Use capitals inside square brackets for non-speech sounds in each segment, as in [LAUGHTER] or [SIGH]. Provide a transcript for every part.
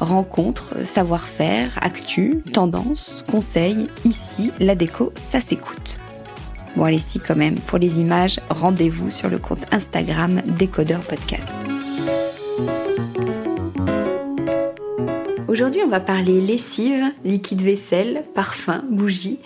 Rencontres, savoir-faire, actu, tendance, conseils, ici, la déco, ça s'écoute. Bon allez si quand même, pour les images, rendez-vous sur le compte Instagram Décodeur Podcast. Aujourd'hui on va parler lessive, liquide vaisselle, parfum, bougie.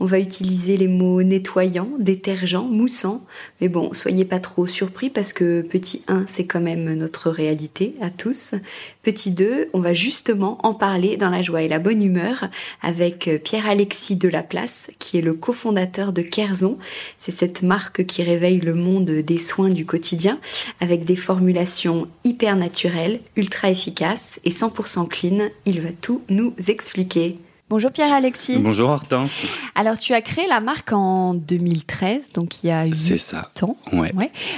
On va utiliser les mots nettoyant, détergent, moussant. Mais bon, soyez pas trop surpris parce que petit 1, c'est quand même notre réalité à tous. Petit 2, on va justement en parler dans la joie et la bonne humeur avec Pierre-Alexis Delaplace, qui est le cofondateur de Kerzon. C'est cette marque qui réveille le monde des soins du quotidien avec des formulations hyper naturelles, ultra efficaces et 100% clean. Il va tout nous expliquer. Bonjour Pierre-Alexis. Bonjour Hortense. Alors tu as créé la marque en 2013, donc il y a 8 C'est ça. ans. Ouais.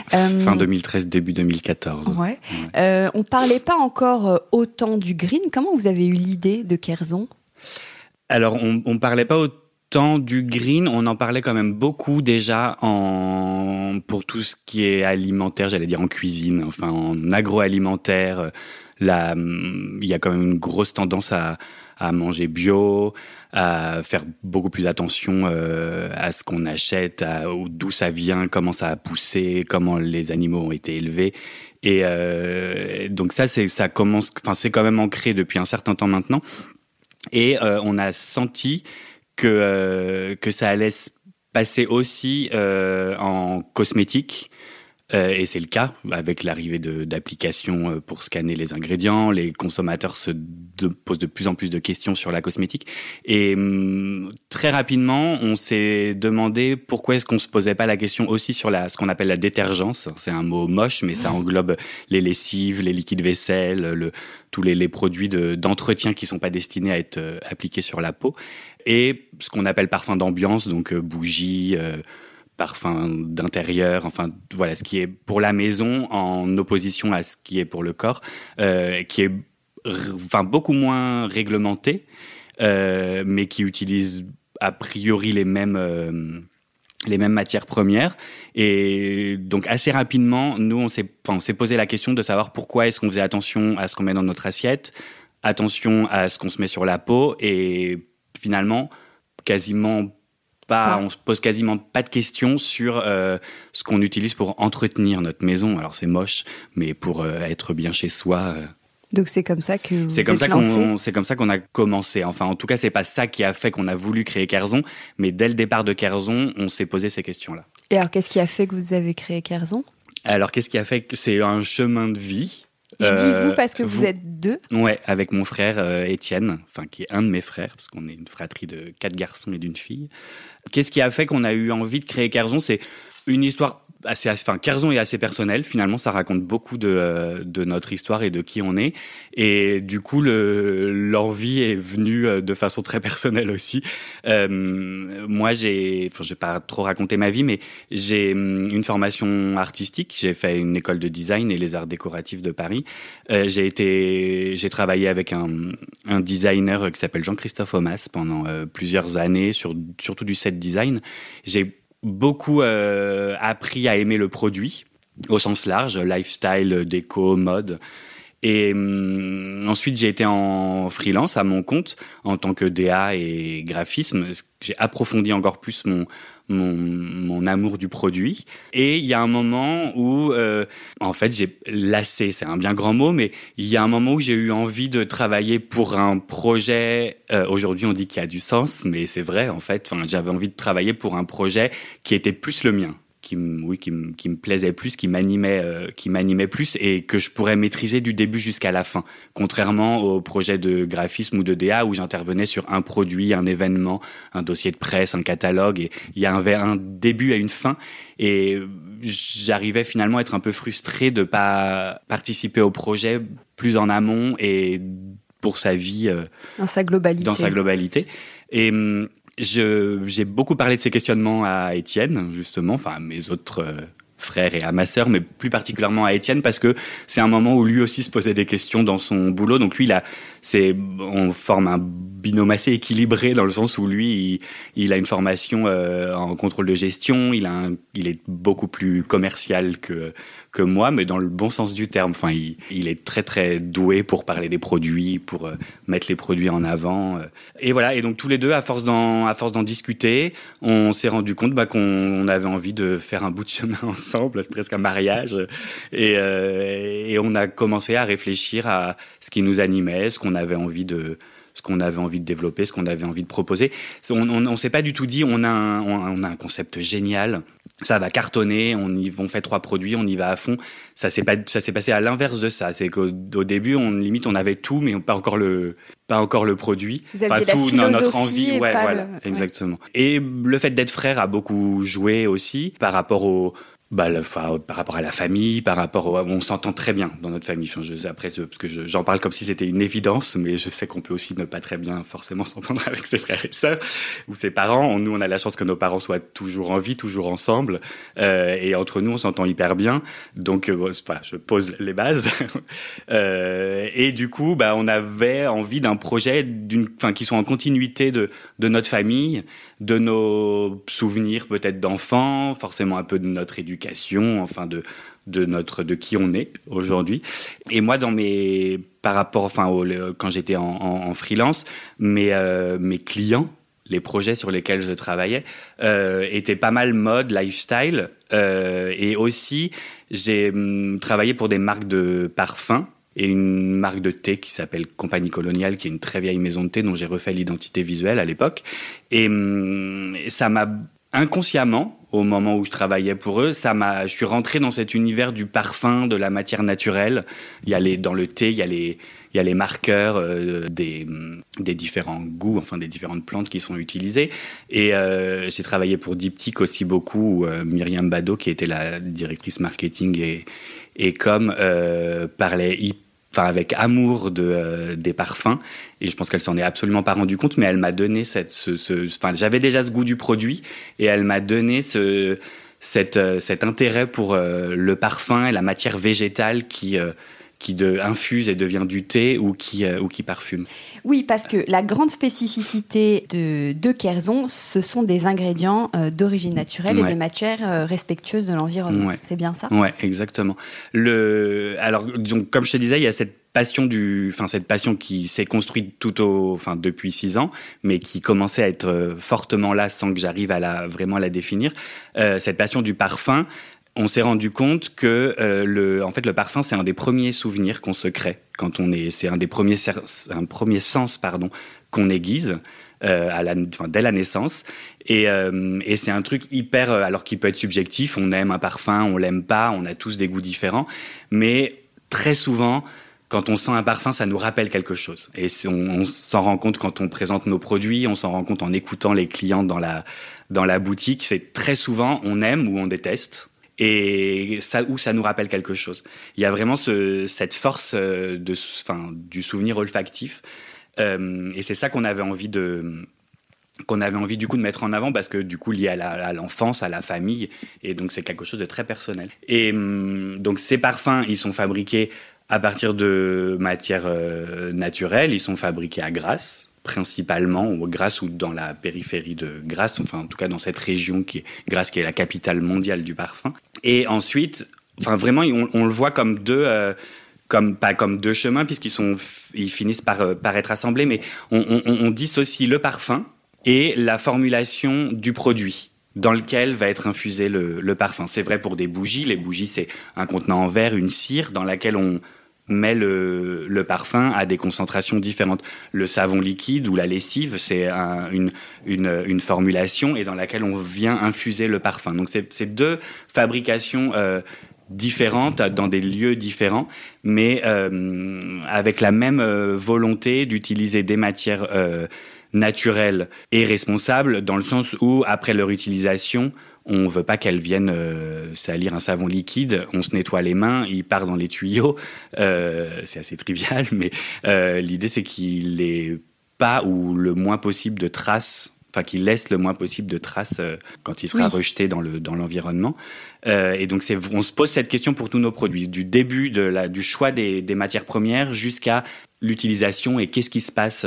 Fin 2013, euh, début 2014. Ouais. Euh, on parlait pas encore euh, autant du green. Comment vous avez eu l'idée de Kerzon? Alors on, on parlait pas autant du green, on en parlait quand même beaucoup déjà en pour tout ce qui est alimentaire, j'allais dire en cuisine, enfin en agroalimentaire. Là, il y a quand même une grosse tendance à à manger bio, à faire beaucoup plus attention euh, à ce qu'on achète, d'où ça vient, comment ça a poussé, comment les animaux ont été élevés. Et euh, donc ça, c'est ça commence, enfin c'est quand même ancré depuis un certain temps maintenant. Et euh, on a senti que que ça allait se passer aussi en cosmétique euh, et c'est le cas avec l'arrivée d'applications euh, pour scanner les ingrédients. Les consommateurs se posent de plus en plus de questions sur la cosmétique. Et hum, très rapidement, on s'est demandé pourquoi est-ce qu'on se posait pas la question aussi sur la, ce qu'on appelle la détergence. C'est un mot moche, mais ça englobe les lessives, les liquides vaisselle, le, tous les, produits d'entretien qui sont pas destinés à être euh, appliqués sur la peau. Et ce qu'on appelle parfum d'ambiance, donc bougies, parfum d'intérieur, enfin voilà, ce qui est pour la maison en opposition à ce qui est pour le corps, euh, qui est enfin beaucoup moins réglementé, euh, mais qui utilise a priori les mêmes euh, les mêmes matières premières. Et donc assez rapidement nous on s'est enfin, on s'est posé la question de savoir pourquoi est-ce qu'on faisait attention à ce qu'on met dans notre assiette attention à ce qu'on se met sur la peau et finalement quasiment on se pose quasiment pas de questions sur euh, ce qu'on utilise pour entretenir notre maison. Alors c'est moche, mais pour euh, être bien chez soi. Euh, donc c'est comme ça que c'est comme, ça qu'on c'est comme ça qu'on a commencé. Enfin, en tout cas, c'est pas ça qui a fait qu'on a voulu créer Kerzon, mais dès le départ de Kerzon, on s'est posé ces questions-là. Et alors, qu'est-ce qui a fait que vous avez créé Kerzon Alors, qu'est-ce qui a fait que c'est un chemin de vie? Je dis vous parce que vous, êtes deux. Ouais, avec mon frère Étienne, enfin qui est un de mes frères, parce qu'on est une fratrie de quatre garçons et d'une fille. Qu'est-ce qui a fait qu'on a eu envie de créer Kerzon C'est une histoire assez, enfin, Kerzon est assez personnel. Finalement, ça raconte beaucoup de, de notre histoire et de qui on est. Et du coup, l'envie est venue euh, de façon très personnelle aussi. Euh, moi, j'ai, enfin, je vais pas trop raconter ma vie, mais j'ai hum, une formation artistique. J'ai fait une école de design et les arts décoratifs de Paris. Euh, j'ai été, j'ai travaillé avec un, un designer qui s'appelle Jean-Christophe Omas pendant euh, plusieurs années, sur surtout du set design. J'ai beaucoup euh, appris à aimer le produit au sens large, lifestyle, déco, mode. Et hum, ensuite, j'ai été en freelance à mon compte en tant que DA et graphisme. J'ai approfondi encore plus mon, mon, amour du produit. Et il y a un moment où, euh, en fait, j'ai lassé, c'est un bien grand mot, mais il y a un moment où j'ai eu envie de travailler pour un projet. Euh, Aujourd'hui, on dit qu'il y a du sens, mais c'est vrai, en fait. J'avais envie de travailler pour un projet qui était plus le mien qui me, oui, qui me, qui me plaisait plus, qui m'animait, euh, qui m'animait plus et que je pourrais maîtriser du début jusqu'à la fin. Contrairement au projet de graphisme ou de DA où j'intervenais sur un produit, un événement, un dossier de presse, un catalogue et il y a un, un début à une fin et j'arrivais finalement à être un peu frustré de pas participer au projet plus en amont et pour sa vie euh, dans sa globalité. Dans sa globalité. Et hum, j'ai beaucoup parlé de ces questionnements à Étienne, justement, enfin à mes autres euh, frères et à ma sœur, mais plus particulièrement à Étienne parce que c'est un moment où lui aussi se posait des questions dans son boulot. Donc lui, c'est on forme un binôme assez équilibré dans le sens où lui, il, a une formation euh, en contrôle de gestion, il est beaucoup plus commercial que que moi, mais dans le bon sens du terme. Enfin, il, est très très doué pour parler des produits, pour euh, mettre les produits en avant. Euh. Et voilà. Et donc tous les deux, à force d'en à force d'en discuter, on s'est rendu compte bah, qu'on avait envie de faire un bout de chemin [LAUGHS] ensemble, presque un mariage. Et, euh, et on a commencé à réfléchir à ce qui nous animait, ce qu'on avait envie de ce qu'on avait envie de développer, ce qu'on avait envie de proposer. On ne s'est pas du tout dit on a on a un concept génial, ça va cartonner, on y on fait trois produits, on y va à fond. Ça s'est pas ça s'est passé à l'inverse de ça, c'est qu'au début on limite on avait tout mais pas encore le pas encore le produit, Vous pas tout notre envie, ouais, voilà, exactement. Et le fait d'être frère a beaucoup joué aussi par rapport au bah, par rapport à la famille, par rapport au, on s'entend très bien dans notre famille. Enfin, je, après, parce que j'en parle comme si c'était une évidence, mais je sais qu'on peut aussi ne pas très bien forcément [LAUGHS] s'entendre avec ses frères et sœurs ou ses parents. Nous, on a la chance que nos parents soient toujours en vie, toujours ensemble, euh, et entre nous, on s'entend hyper bien. Donc, euh, je pose les bases. [LAUGHS] euh, et du coup, bah, on avait envie d'un projet, d'une, enfin, qui soit en continuité de de notre famille de nos souvenirs peut-être d'enfants, forcément un peu de notre éducation, enfin de de notre de qui on est aujourd'hui. Et moi, dans mes par rapport, enfin, quand j'étais en, freelance, mes euh, mes clients, les projets sur lesquels je travaillais euh, étaient pas mal mode, lifestyle, euh, et aussi j'ai hum, travaillé pour des marques de parfums et une marque de thé qui s'appelle Compagnie Coloniale, qui est une très vieille maison de thé dont j'ai refait l'identité visuelle à l'époque. Et, hum, ça m'a inconsciemment, au moment où je travaillais pour eux, ça m'a, je suis rentré dans cet univers du parfum, de la matière naturelle. Il y a les, dans le thé, il y a les, il y a les marqueurs euh, des, hum, des différents goûts, enfin des différentes plantes qui sont utilisées. Et euh, j'ai travaillé pour Diptyque aussi beaucoup, où euh, Myriam Bado, qui était la directrice marketing et, et euh, parlait enfin avec amour de euh, des parfums. Et je pense qu'elle s'en est absolument pas rendue compte mais elle m'a donné cette ce, ce enfin j'avais déjà ce goût du produit et elle m'a donné ce cet, euh, cet intérêt pour euh, le parfum et la matière végétale qui qui de, infuse et devient du thé ou qui, ou qui parfume. Oui, parce que la grande spécificité de, de Kerzon, ce sont des ingrédients d'origine naturelle et des matières respectueuses de l'environnement. C'est bien ça? Ouais, exactement. Le, alors, donc, comme je te disais, il y a cette passion du, enfin cette passion qui s'est construite tout au, enfin depuis six ans, mais qui commençait à être fortement là sans que j'arrive à la vraiment la définir. Euh, cette passion du parfum, on s'est rendu compte que euh, le, en fait, le parfum, c'est un des premiers souvenirs qu'on se crée quand on est, c'est un des premiers, un premier sens, pardon, qu'on aiguise. Euh, à la, dès la naissance. Et, euh, et c'est un truc hyper, alors qui peut être subjectif. On aime un parfum, on l'aime pas, on a tous des goûts différents, mais très souvent, quand on sent un parfum, ça nous rappelle quelque chose. Et on, on s'en rend compte quand on présente nos produits, on s'en rend compte en écoutant les clients dans la dans la boutique. C'est très souvent on aime ou on déteste. Et ça où ça nous rappelle quelque chose. Il y a vraiment ce, cette force euh, du souvenir olfactif, euh, et c'est ça qu'on avait envie de qu'on avait envie du coup de mettre en avant parce que du coup lié à l'enfance, à, la famille et donc c'est quelque chose de très personnel. Et hum, donc ces parfums, ils sont fabriqués à partir de matières euh, naturelles, ils sont fabriqués à Grasse principalement ou Grasse ou dans la périphérie de Grasse, enfin en tout cas dans cette région qui est Grasse qui est la capitale mondiale du parfum. Et ensuite, enfin vraiment on, le voit comme deux euh, comme pas comme deux chemins puisqu'ils sont ils finissent par euh, être assemblés mais on dissocie le parfum et la formulation du produit dans lequel va être infusé le, parfum. C'est vrai pour des bougies. Les bougies, c'est un contenant en verre, une cire dans laquelle on met le, parfum à des concentrations différentes. Le savon liquide ou la lessive, c'est une, formulation et dans laquelle on vient infuser le parfum. Donc c'est deux fabrications euh, différentes dans des lieux différents, mais euh, avec la même euh, volonté d'utiliser des matières naturelle et responsable dans le sens où, après leur utilisation, on veut pas qu'elles viennent euh, salir un savon liquide. On se nettoie les mains, il part dans les tuyaux. Euh, c'est assez trivial, [LAUGHS] mais euh, l'idée c'est qu'il n'ait pas ou le moins possible de traces enfin qu'il laisse le moins possible de traces quand il sera rejeté dans le dans l'environnement. et donc on se pose cette question pour tous nos produits, du début de la du choix des, des matières premières jusqu'à l'utilisation et qu'est-ce qui se passe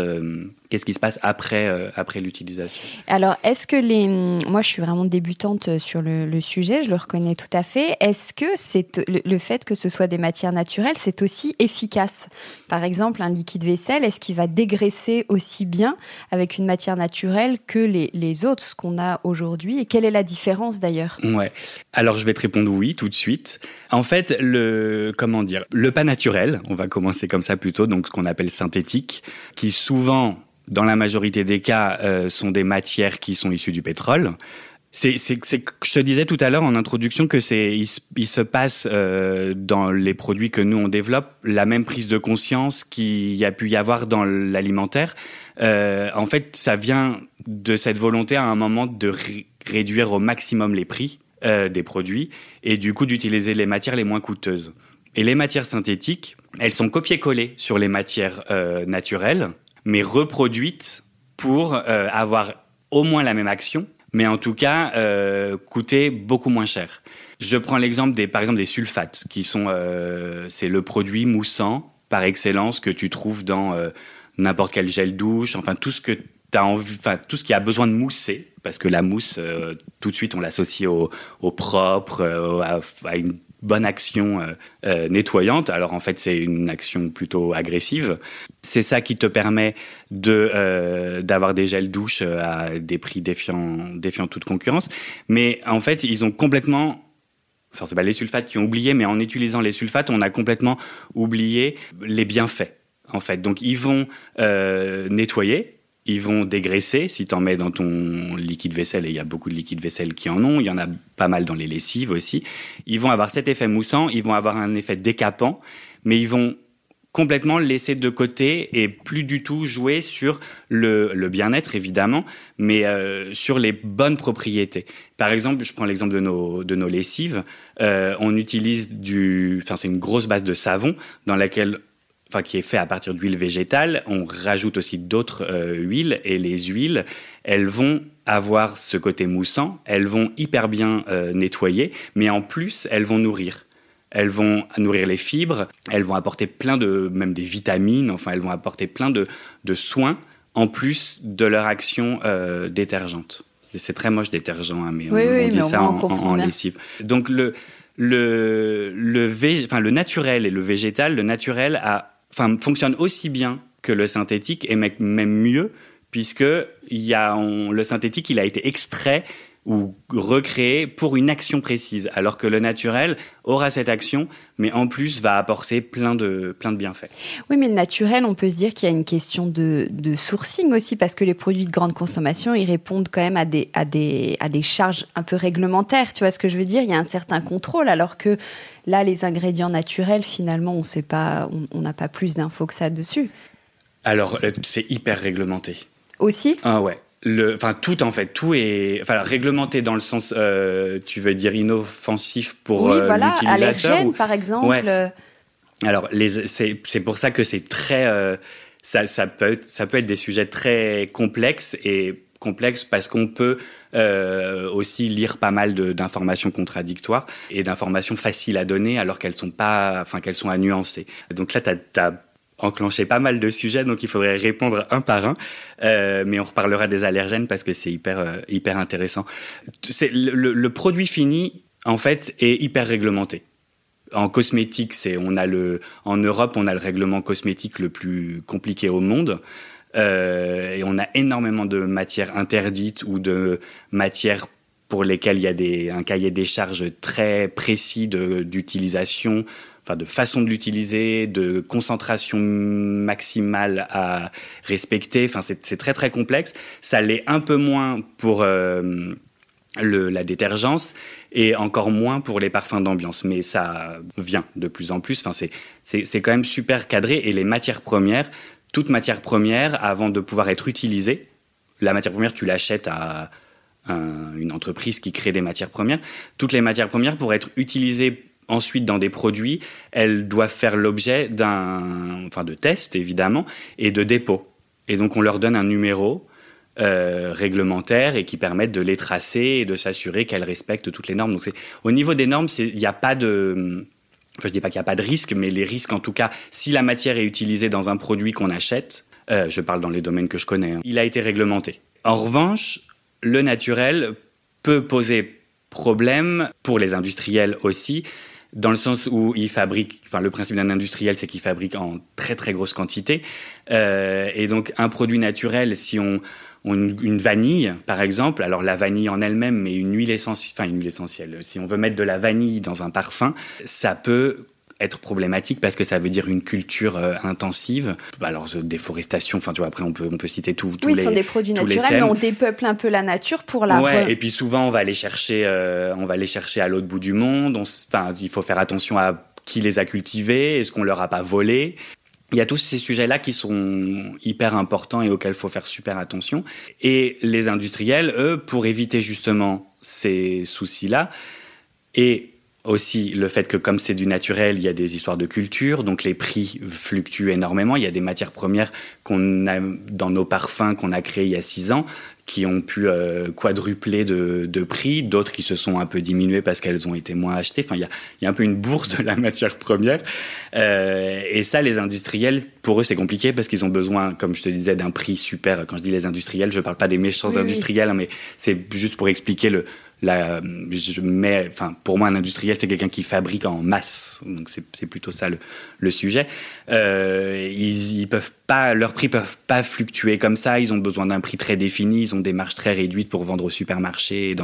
qu'est-ce qui se passe après euh, après l'utilisation? Alors est-ce que les moi je suis vraiment débutante sur le, sujet je le reconnais tout à fait. Est-ce que c'est le, fait que ce soit des matières naturelles c'est aussi efficace? Par exemple un liquide vaisselle est-ce qu'il va dégraisser aussi bien avec une matière naturelle que les, les autres ce qu'on a aujourd'hui? Et quelle est la différence d'ailleurs? Ouais. Alors je vais te répondre oui tout de suite. En fait le comment dire? Le pas naturel on va commencer comme ça plutôt donc ce qu'on appelle synthétiques, qui souvent, dans la majorité des cas, euh, sont des matières qui sont issues du pétrole. C'est, c'est, je te disais tout à l'heure en introduction que c'est, il, se passe euh, dans les produits que nous on développe la même prise de conscience qu'il y a pu y avoir dans l'alimentaire. Euh, en fait, ça vient de cette volonté à un moment de réduire au maximum les prix des produits et du coup d'utiliser les matières les moins coûteuses. Et les matières synthétiques, elles sont copiées-collées sur les matières euh, naturelles, mais reproduites pour euh, avoir au moins la même action, mais en tout cas euh, coûter beaucoup moins cher. Je prends l'exemple des, par exemple, des sulfates, qui sont, euh, c'est le produit moussant par excellence que tu trouves dans n'importe quel gel douche, enfin tout ce que as envie, enfin tout ce qui a besoin de mousser, parce que la mousse, tout de suite, on l'associe au, propre, à une bonne action euh, euh, nettoyante. Alors en fait, c'est une action plutôt agressive. C'est ça qui te permet de euh, d'avoir des gels douche à des prix défiant défiant toute concurrence. Mais en fait, ils ont complètement Enfin, c'est pas les sulfates qui ont oublié, mais en utilisant les sulfates, on a complètement oublié les bienfaits, en fait. Donc, ils vont nettoyer, ils vont dégraisser si tu en mets dans ton liquide vaisselle, et il y a beaucoup de liquides vaisselle qui en ont, il y en a pas mal dans les lessives aussi. Ils vont avoir cet effet moussant, ils vont avoir un effet décapant, mais ils vont complètement laisser de côté et plus du tout jouer sur le, le bien-être évidemment, mais euh, sur les bonnes propriétés. Par exemple, je prends l'exemple de nos, de nos lessives. Euh, on utilise du, enfin c'est une grosse base de savon dans laquelle enfin qui est fait à partir d'huile végétale. On rajoute aussi d'autres euh, huiles et les huiles, elles vont avoir ce côté moussant, elles vont hyper bien euh, nettoyer, mais en plus elles vont nourrir. Elles vont nourrir les fibres, elles vont apporter plein de, même des vitamines, enfin elles vont apporter plein de, de soins en plus de leur action euh, détergente. C'est très moche détergent, hein, mais on, dit ça en, en, lessive. Donc le, le, le, enfin, le naturel et le végétal, le naturel a enfin, fonctionne aussi bien que le synthétique et même mieux, puisque il y a, le synthétique, il a été extrait ou recréé pour une action précise, alors que le naturel aura cette action, mais en plus va apporter plein de, plein de bienfaits. Oui, mais le naturel, on peut se dire qu'il y a une question de, de, sourcing aussi, parce que les produits de grande consommation, ils répondent quand même à des, à des, à des charges un peu réglementaires, tu vois ce que je veux dire? Il y a un certain contrôle, alors que là, les ingrédients naturels, finalement, on sait pas, on n'a pas plus d'infos que ça dessus. Alors, euh, c'est hyper réglementé. Aussi? Ah ouais le, enfin tout en fait, tout est, enfin réglementé dans le sens, euh, tu veux dire inoffensif pour oui, euh, voilà, l'utilisateur. ou- par exemple. Ouais. Alors c'est, pour ça que c'est très, euh, ça, ça peut, être, ça peut être des sujets très complexes et complexes parce qu'on peut euh, aussi lire pas mal d'informations contradictoires et d'informations faciles à donner alors qu'elles sont pas, enfin qu'elles sont à nuancer. Donc là, t'as, t'as enclenché pas mal de sujets, donc il faudrait répondre un par un. Euh, mais on reparlera des allergènes parce que c'est hyper, euh, hyper intéressant. Le, produit fini, en fait, est hyper réglementé. En cosmétique, c'est on a le en Europe, on a le règlement cosmétique le plus compliqué au monde. Euh, et on a énormément de matières interdites ou de matières pour lesquelles il y a des, un cahier des charges très précis d'utilisation, enfin de façon de l'utiliser, de concentration maximale à respecter. Enfin, c'est très très complexe. Ça l'est un peu moins pour euh, la détergence et encore moins pour les parfums d'ambiance. Mais ça vient de plus en plus. Enfin, c'est quand même super cadré et les matières premières, toute matière première, avant de pouvoir être utilisée, la matière première, tu l'achètes à un- une entreprise qui crée des matières premières. Toutes les matières premières, pour être utilisées ensuite dans des produits, elles doivent faire l'objet d'un, enfin, de tests évidemment et de dépôts. Et donc on leur donne un numéro euh, réglementaire et qui permettent de les tracer et de s'assurer qu'elles respectent toutes les normes. Donc au niveau des normes, il n'y a pas de je dis pas qu'il n'y a pas de risque, mais les risques, en tout cas, si la matière est utilisée dans un produit qu'on achète, euh, je parle dans les domaines que je connais, hein, il a été réglementé. En revanche, le naturel peut poser problème pour les industriels aussi, dans le sens où ils fabriquent, enfin le principe d'un industriel, c'est qu'il fabrique en très très grosse quantité, Euh, et donc un produit naturel, si on, on- une vanille, par exemple, alors la vanille en elle-même, mais une huile essentielle, enfin une huile essentielle, si on veut mettre de la vanille dans un parfum, ça peut être problématique parce que ça veut dire une culture euh, intensive. Alors euh, déforestation, enfin tu vois après on peut on peut citer tout, tous Oui, les ce sont des produits naturels, mais on dépeuple un peu la nature pour la. Ouais, et puis souvent on va les chercher, euh, on va les chercher à l'autre bout du monde. Enfin, il faut faire attention à qui les a cultivés, est-ce qu'on leur a pas volé? Il y a tous ces sujets-là qui sont hyper importants et auxquels il faut faire super attention. Et les industriels, eux, pour éviter justement ces soucis-là, et aussi le fait que comme c'est du naturel, il y a des histoires de culture, donc les prix fluctuent énormément. Il y a des matières premières qu'on a dans nos parfums qu'on a créés il y a six ans qui ont pu euh, quadrupler de, de prix, d'autres qui se sont un peu diminuées parce qu'elles ont été moins achetées. Enfin, il y a, il y a un peu une bourse de la [LAUGHS] matière première. Euh, et ça, les industriels, pour eux, c'est compliqué parce qu'ils ont besoin, comme je te disais, d'un prix super. Quand je dis les industriels, je parle pas des méchants Oui, industriels, hein, mais c'est juste pour expliquer le, pour moi, un industriel, c'est quelqu'un qui fabrique en masse. Donc, c'est plutôt ça le, sujet. Euh, ils, ils peuvent pas, leurs prix peuvent pas fluctuer comme ça. Ils ont besoin d'un prix très défini. Ils ont des marges très réduites pour vendre au supermarché et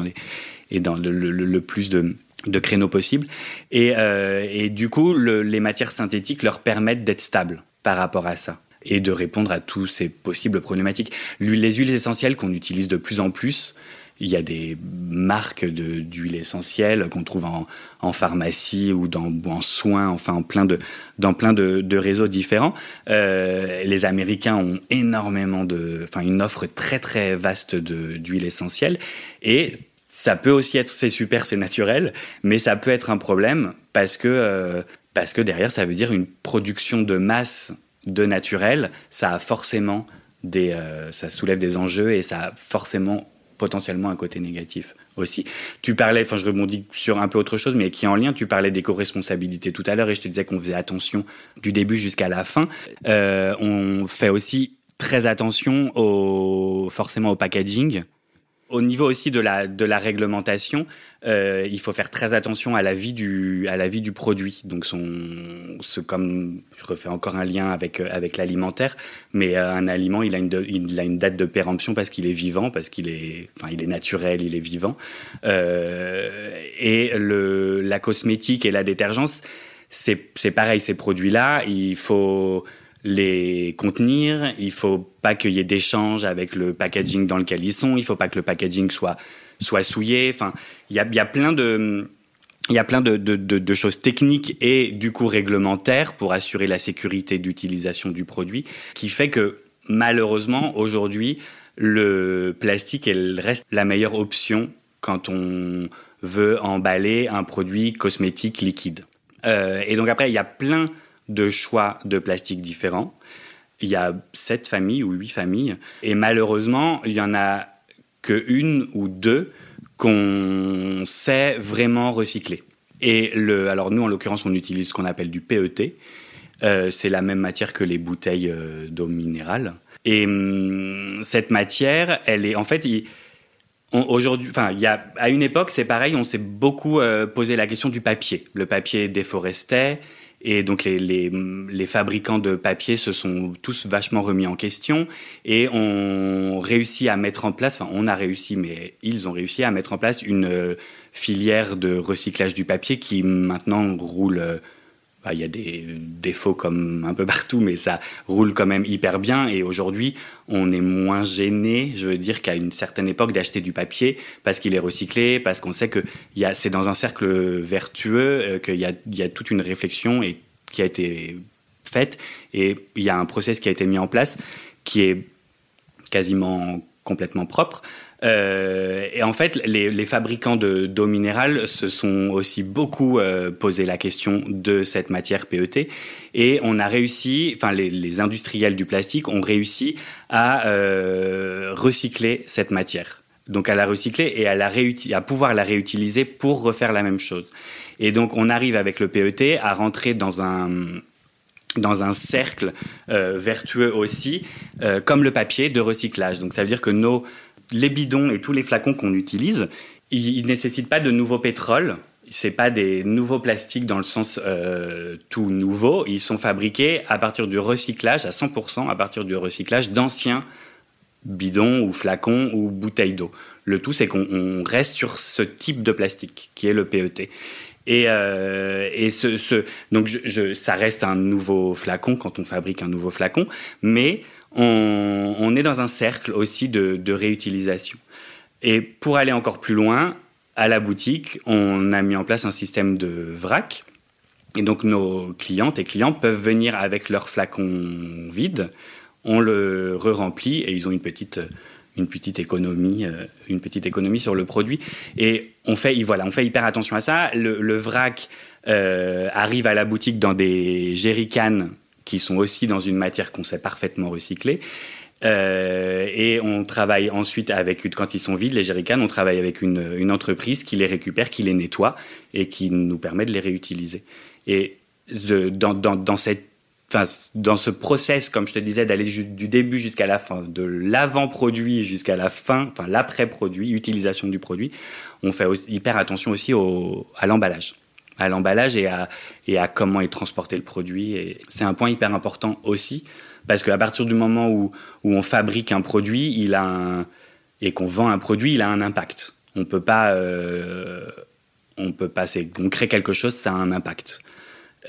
dans le, plus de, créneaux possibles. Et, euh, du coup, le- les matières synthétiques leur permettent d'être stables par rapport à ça et de répondre à tous ces possibles problématiques. Les huiles essentielles qu'on utilise de plus en plus, il y a des marques d'huiles essentielles qu'on trouve en, pharmacie ou dans, en soins, enfin en plein de, dans plein de, réseaux différents. Euh, les Américains ont énormément de, enfin une offre très très vaste d'huiles essentielles et ça peut aussi être, c'est super, c'est naturel, mais ça peut être un problème parce que, euh, parce que derrière, ça veut dire une production de masse de naturel. Ça a forcément des, euh, ça soulève des enjeux et ça a forcément potentiellement un côté négatif aussi. Tu parlais, enfin je rebondis sur un peu autre chose, mais qui est en lien, tu parlais d'éco-responsabilité tout à l'heure et je te disais qu'on faisait attention du début jusqu'à la fin. Euh, on fait aussi très attention au, forcément au packaging. Au niveau aussi de la, de la réglementation, euh, il faut faire très attention à la vie du, à la vie du produit. Donc, son, ce, comme je refais encore un lien avec, euh, avec l'alimentaire, mais euh, un aliment, il a une, il a une date de péremption parce qu'il est vivant, parce qu'il est, enfin, il est naturel, il est vivant. Euh, et le, la cosmétique et la détergence, c'est c'est pareil, ces produits-là, il faut les contenir, il faut pas qu'il y ait d'échange avec le packaging dans lequel ils sont, il faut pas que le packaging soit, soit souillé. Enfin, il y a, plein de... Il y a plein de, de choses techniques et du coup réglementaires pour assurer la sécurité d'utilisation du produit qui fait que malheureusement aujourd'hui le plastique elle reste la meilleure option quand on veut emballer un produit cosmétique liquide. Euh, et donc après, il y a plein de choix de plastique différents. Il y a sept familles ou huit familles. Et malheureusement, il y en a que une ou deux qu'on sait vraiment recycler. Et le, alors nous, en l'occurrence, on utilise ce qu'on appelle du PET. Euh, c'est la même matière que les bouteilles euh, d'eau minérale. Et hum, cette matière, elle est en fait, aujourd'hui, enfin, il y a à une époque, c'est pareil, on s'est beaucoup euh, posé la question du papier. Le papier déforestait. Et donc les, les, fabricants de papier se sont tous vachement remis en question et ont réussi à mettre en place, enfin on a réussi, mais ils ont réussi à mettre en place une euh, filière de recyclage du papier qui maintenant roule bah, il y a des défauts comme un peu partout, mais ça roule quand même hyper bien. Et aujourd'hui, on est moins gêné, je veux dire, qu'à une certaine époque d'acheter du papier parce qu'il est recyclé, parce qu'on sait que c'est dans un cercle vertueux, euh, qu'il y a, y a toute une réflexion et, qui a été faite. Et il y a un process qui a été mis en place qui est quasiment complètement propre. Euh, et en fait, les, fabricants d'eau minérale se sont aussi beaucoup euh, posé la question de cette matière PET. Et on a réussi, enfin les, les industriels du plastique ont réussi à euh, recycler cette matière. Donc à la recycler et à, la à pouvoir la réutiliser pour refaire la même chose. Et donc on arrive avec le PET à rentrer dans un dans un cercle euh, vertueux aussi, euh, comme le papier de recyclage. Donc ça veut dire que nos les bidons et tous les flacons qu'on utilise, ils, ne nécessitent pas de nouveau pétrole. C'est pas des nouveaux plastiques dans le sens euh, tout nouveau. Ils sont fabriqués à partir du recyclage, à 100% à partir du recyclage d'anciens bidons ou flacons ou bouteilles d'eau. Le tout, c'est qu'on reste sur ce type de plastique qui est le PET. Et, euh, donc ça reste un nouveau flacon quand on fabrique un nouveau flacon, mais on, est dans un cercle aussi de, réutilisation. Et pour aller encore plus loin, à la boutique, on a mis en place un système de vrac. Et donc nos clientes et clients peuvent venir avec leur flacon vide, on le re-remplit et ils ont une petite une petite économie, euh, une petite économie sur le produit. Et on fait, voilà, on fait hyper attention à ça. Le, vrac euh, arrive à la boutique dans des jerrycans qui sont aussi dans une matière qu'on sait parfaitement recycler. Euh, et on travaille ensuite avec, quand ils sont vides, les jerrycans, on travaille avec une, entreprise qui les récupère, qui les nettoie et qui nous permet de les réutiliser. Et dans, dans, dans cette Dans ce process, comme je te disais, d'aller du début jusqu'à la fin, de l'avant-produit jusqu'à la fin, enfin l'après-produit, utilisation du produit, on fait hyper attention aussi au, à l'emballage à l'emballage et à, comment est transporté le produit. C'est un point hyper important aussi, parce qu'à partir du moment où, on fabrique un produit, et qu'on vend un produit, il a un impact. On peut pas, euh, on peut pas, on crée quelque chose, ça a un impact.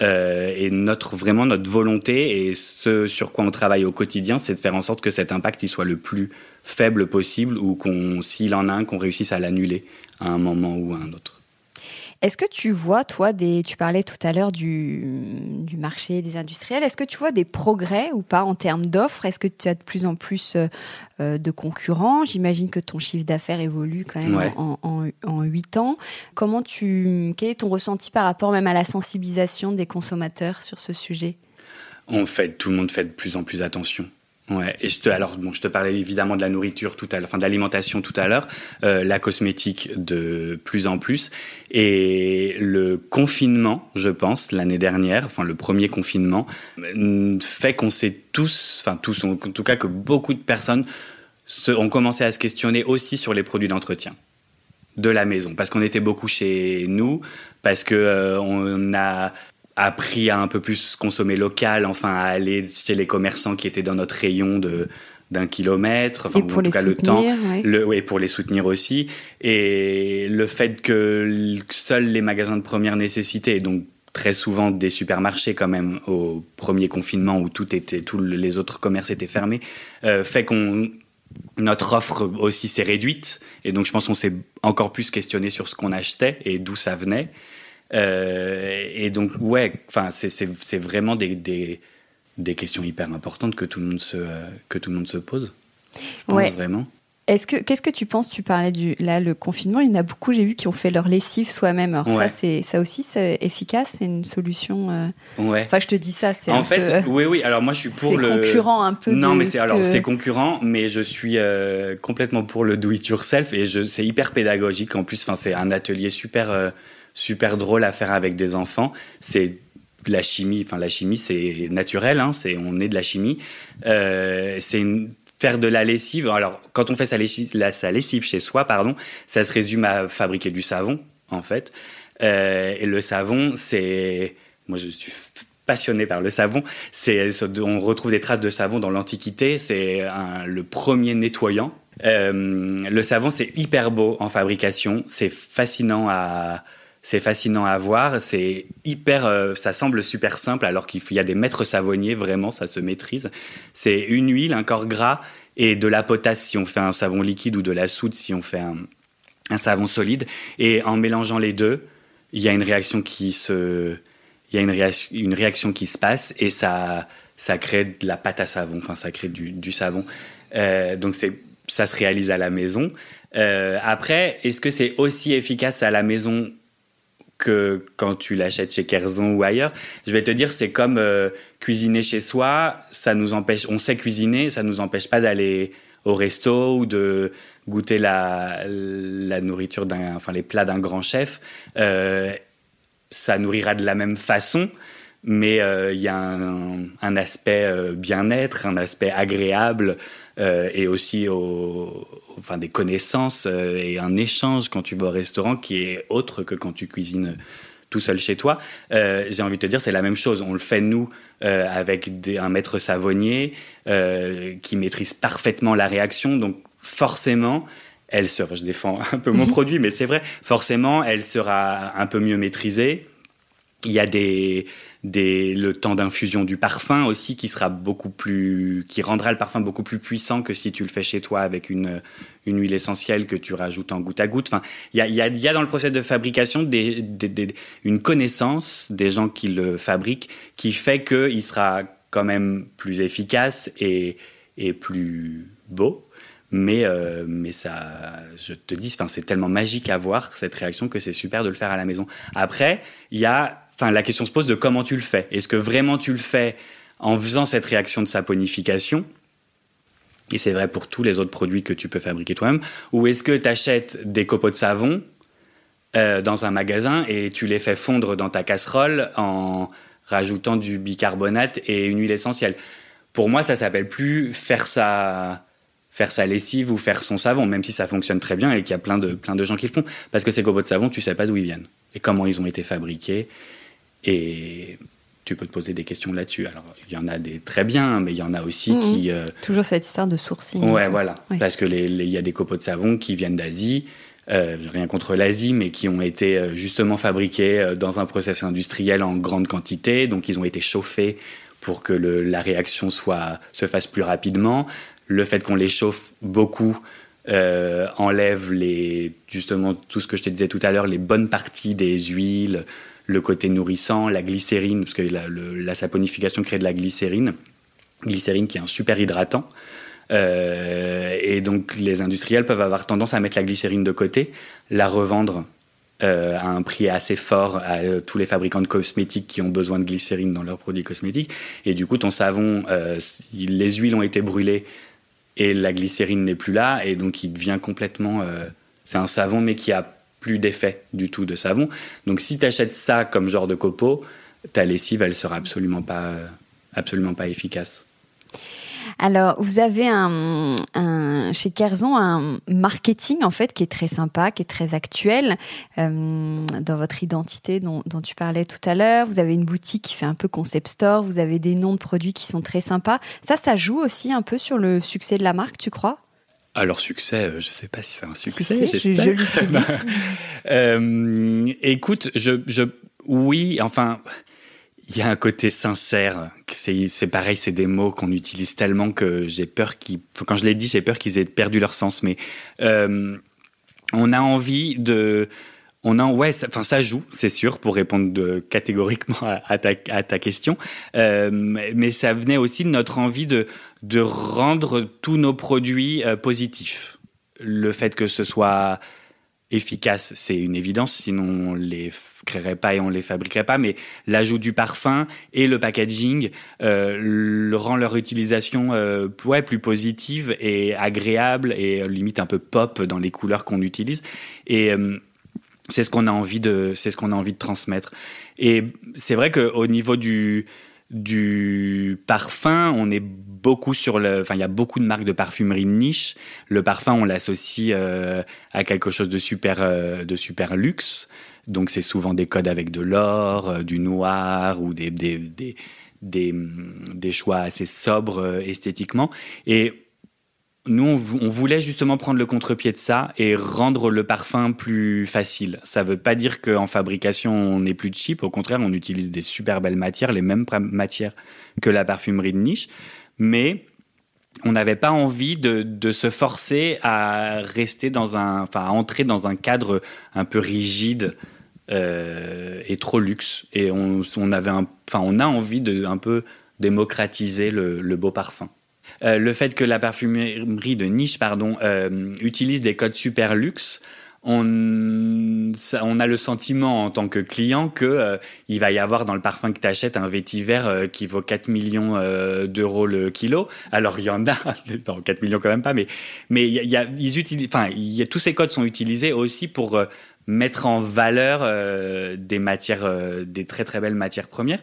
Euh, et notre vraiment notre volonté et ce sur quoi on travaille au quotidien, c'est de faire en sorte que cet impact soit le plus faible possible ou qu'on s'il en a un qu'on réussisse à l'annuler à un moment ou à un autre. Est-ce que tu vois, toi, des, tu parlais tout à l'heure du, du marché des industriels, est-ce que tu vois des progrès ou pas en termes d'offres? Est-ce que tu as de plus en plus euh, de concurrents? J'imagine que ton chiffre d'affaires évolue quand même en, en, en 8 ans. Comment tu, quel est ton ressenti par rapport même à la sensibilisation des consommateurs sur ce sujet? En fait, tout le monde fait de plus en plus attention. Ouais, et je te, alors bon, je te parlais évidemment de la nourriture tout à l'heure, enfin de l'alimentation tout à l'heure, euh, la cosmétique de plus en plus, et le confinement, je pense, l'année dernière, enfin le premier confinement, fait qu'on s'est tous, enfin tous, en tout cas que beaucoup de personnes ont commencé à se questionner aussi sur les produits d'entretien de la maison, parce qu'on était beaucoup chez nous, parce que euh, on a appris à un peu plus consommer local, enfin à aller chez les commerçants qui étaient dans notre rayon de d'un kilomètre, enfin, en tout cas le temps, le, et pour les soutenir aussi. Et le fait que seuls les magasins de première nécessité, et donc très souvent des supermarchés quand même au premier confinement où tout était, tous les autres commerces étaient fermés, euh, fait qu'on notre offre aussi s'est réduite. Et donc je pense qu'on s'est encore plus questionné sur ce qu'on achetait et d'où ça venait. Euh, et donc, ouais, enfin, c'est vraiment des, des, des, questions hyper importantes que tout le monde se, que tout le monde se pose. Je pense vraiment. Est-ce que qu'est-ce que tu penses Tu parlais du là le confinement, il y en a beaucoup j'ai vu qui ont fait leur lessive soi-même. Alors ça c'est ça aussi c'est efficace, c'est une solution. Euh, ouais. Enfin je te dis ça, c'est en fait euh, oui oui. Alors moi je suis pour le concurrent un peu. Non mais c'est alors c'est concurrent, mais je suis euh, complètement pour le do it yourself et je c'est hyper pédagogique en plus. Enfin c'est un atelier super super drôle à faire avec des enfants. C'est la chimie, enfin la chimie c'est naturel, hein, c'est on est de la chimie. c'est une faire de la lessive. Alors, quand on fait sa lessive, sa lessive chez soi, pardon, ça se résume à fabriquer du savon, en fait. Euh, et le savon, c'est, moi, je suis passionné par le savon. C'est, on retrouve des traces de savon dans l'Antiquité. C'est le premier nettoyant. Euh, le savon, c'est hyper beau en fabrication. C'est fascinant à, c'est fascinant à voir. C'est hyper, euh, ça semble super simple alors qu'il y a des maîtres savonniers, vraiment, ça se maîtrise. C'est une huile, un corps gras et de la potasse si on fait un savon liquide ou de la soude si on fait un, savon solide. Et en mélangeant les deux, il y a une réaction qui se, y a une réaction, une réaction qui se passe et ça, ça crée de la pâte à savon. Enfin, ça crée du, du savon. Euh, donc c'est, ça se réalise à la maison. Euh, après, est-ce que c'est aussi efficace à la maison que quand tu l'achètes chez Kerzon ou ailleurs. Je vais te dire, c'est comme euh, cuisiner chez soi. Ça nous empêche, on sait cuisiner, ça nous empêche pas d'aller au resto ou de goûter la, nourriture d'un, enfin les plats d'un grand chef. Euh, ça nourrira de la même façon, mais euh, il y a un, aspect bien-être, un aspect agréable euh, et aussi au, enfin des connaissances euh, et un échange quand tu vas au restaurant qui est autre que quand tu cuisines tout seul chez toi. Euh, j'ai envie de te dire, c'est la même chose. On le fait nous avec des, un maître savonnier qui maîtrise parfaitement la réaction, donc forcément. Elle sera, je défends un peu mon produit, mais c'est vrai, forcément, elle sera un peu mieux maîtrisée. Il y a des, le temps d'infusion du parfum aussi qui sera beaucoup plus, qui rendra le parfum beaucoup plus puissant que si tu le fais chez toi avec une, une huile essentielle que tu rajoutes en goutte à goutte. Enfin, il y a, dans le processus de fabrication une connaissance des gens qui le fabriquent qui fait qu'il sera quand même plus efficace et, et plus beau. Mais, euh, mais ça, je te dis, c'est tellement magique à voir cette réaction que c'est super de le faire à la maison. Après, il y a enfin, la question se pose de comment tu le fais. Est-ce que vraiment tu le fais en faisant cette réaction de saponification? Et c'est vrai pour tous les autres produits que tu peux fabriquer toi-même, ou est-ce que tu achètes des copeaux de savon euh, dans un magasin et tu les fais fondre dans ta casserole en rajoutant du bicarbonate et une huile essentielle? Pour moi, ça s'appelle plus faire sa, faire sa lessive ou faire son savon, même si ça fonctionne très bien et qu'il y a plein de, plein de gens qui le font. Parce que ces copeaux de savon, tu sais pas d'où ils viennent et comment ils ont été fabriqués. Et tu peux te poser des questions là-dessus. Alors, il y en a des très bien, mais il y en a aussi mmh, qui. Euh... Toujours cette histoire de sourcing. Ouais, voilà. Ouais. Parce les, y a des copeaux de savon qui viennent d'Asie. Euh, rien contre l'Asie, mais qui ont été euh, justement fabriqués euh, dans un process industriel en grande quantité. Donc, ils ont été chauffés pour que le, la réaction soit, se fasse plus rapidement. Le fait qu'on les chauffe beaucoup euh, enlève les, justement tout ce que je te disais tout à l'heure, les bonnes parties des huiles, le côté nourrissant, la glycérine, parce que la, saponification crée de la glycérine, glycérine qui est un super hydratant. Euh, et donc les industriels peuvent avoir tendance à mettre la glycérine de côté, la revendre euh, à un prix assez fort à euh, tous les fabricants de cosmétiques qui ont besoin de glycérine dans leurs produits cosmétiques. Et du coup, ton savon, les huiles ont été brûlées et la glycérine n'est plus là, et donc il devient complètement. C'est un savon, mais qui a plus d'effet du tout de savon. Donc si tu achètes ça comme genre de copeaux, ta lessive, elle sera absolument pas, absolument pas efficace. Alors, vous avez un, chez Kerzon un marketing en fait qui est très sympa, qui est très actuel euh, dans votre identité dont, dont, tu parlais tout à l'heure. Vous avez une boutique qui fait un peu concept store. Vous avez des noms de produits qui sont très sympas. Ça, ça joue aussi un peu sur le succès de la marque, tu crois? Alors succès, euh, je ne sais pas si c'est un succès. Si, je, je l'utilise. euh, écoute, je, je, oui, enfin, il y a un côté sincère. C'est pareil, c'est des mots qu'on utilise tellement que j'ai peur qu'ils. Quand je l'ai dit, j'ai peur qu'ils aient perdu leur sens. Mais euh, on a envie de. On a, ouais, enfin ça, joue, c'est sûr, pour répondre de, catégoriquement à, ta, question. Euh, mais ça venait aussi de notre envie de, de rendre tous nos produits euh, positifs. Le fait que ce soit efficace, c'est une évidence, sinon on les créerait pas et on les fabriquerait pas. Mais l'ajout du parfum et le packaging euh, rend leur utilisation ouais, plus positive et agréable et limite un peu pop dans les couleurs qu'on utilise. Et c'est ce qu'on a envie de, c'est ce qu'on a envie de transmettre. Et c'est vrai qu'au niveau du du parfum, on est beaucoup sur le, enfin il y a beaucoup de marques de parfumerie de niche. Le parfum, on l'associe euh, à quelque chose de super, euh, de super luxe. Donc c'est souvent des codes avec de l'or, euh, du noir ou des des, des des, des choix assez sobres esthétiquement. Et nous, on, voulait justement prendre le contre-pied de ça et rendre le parfum plus facile. Ça ne veut pas dire qu'en fabrication, on n'est plus cheap. Au contraire, on utilise des super belles matières, les mêmes matières que la parfumerie de niche. Mais on n'avait pas envie de, se forcer à rester dans un, enfin, à entrer dans un cadre un peu rigide euh, et trop luxe. Et on, avait enfin, on a envie de un peu démocratiser le beau parfum. Euh, le fait que la parfumerie de niche pardon, euh, utilise des codes super luxe, on, on, a le sentiment en tant que client que euh, il va y avoir dans le parfum que tu achètes un vétiver qui vaut 4 millions d'euros le kilo. Alors il y en a, [LAUGHS] non, 4 millions quand même pas, mais mais y a, ils utilisent, enfin tous ces codes sont utilisés aussi pour mettre en valeur des matières, des très très belles matières premières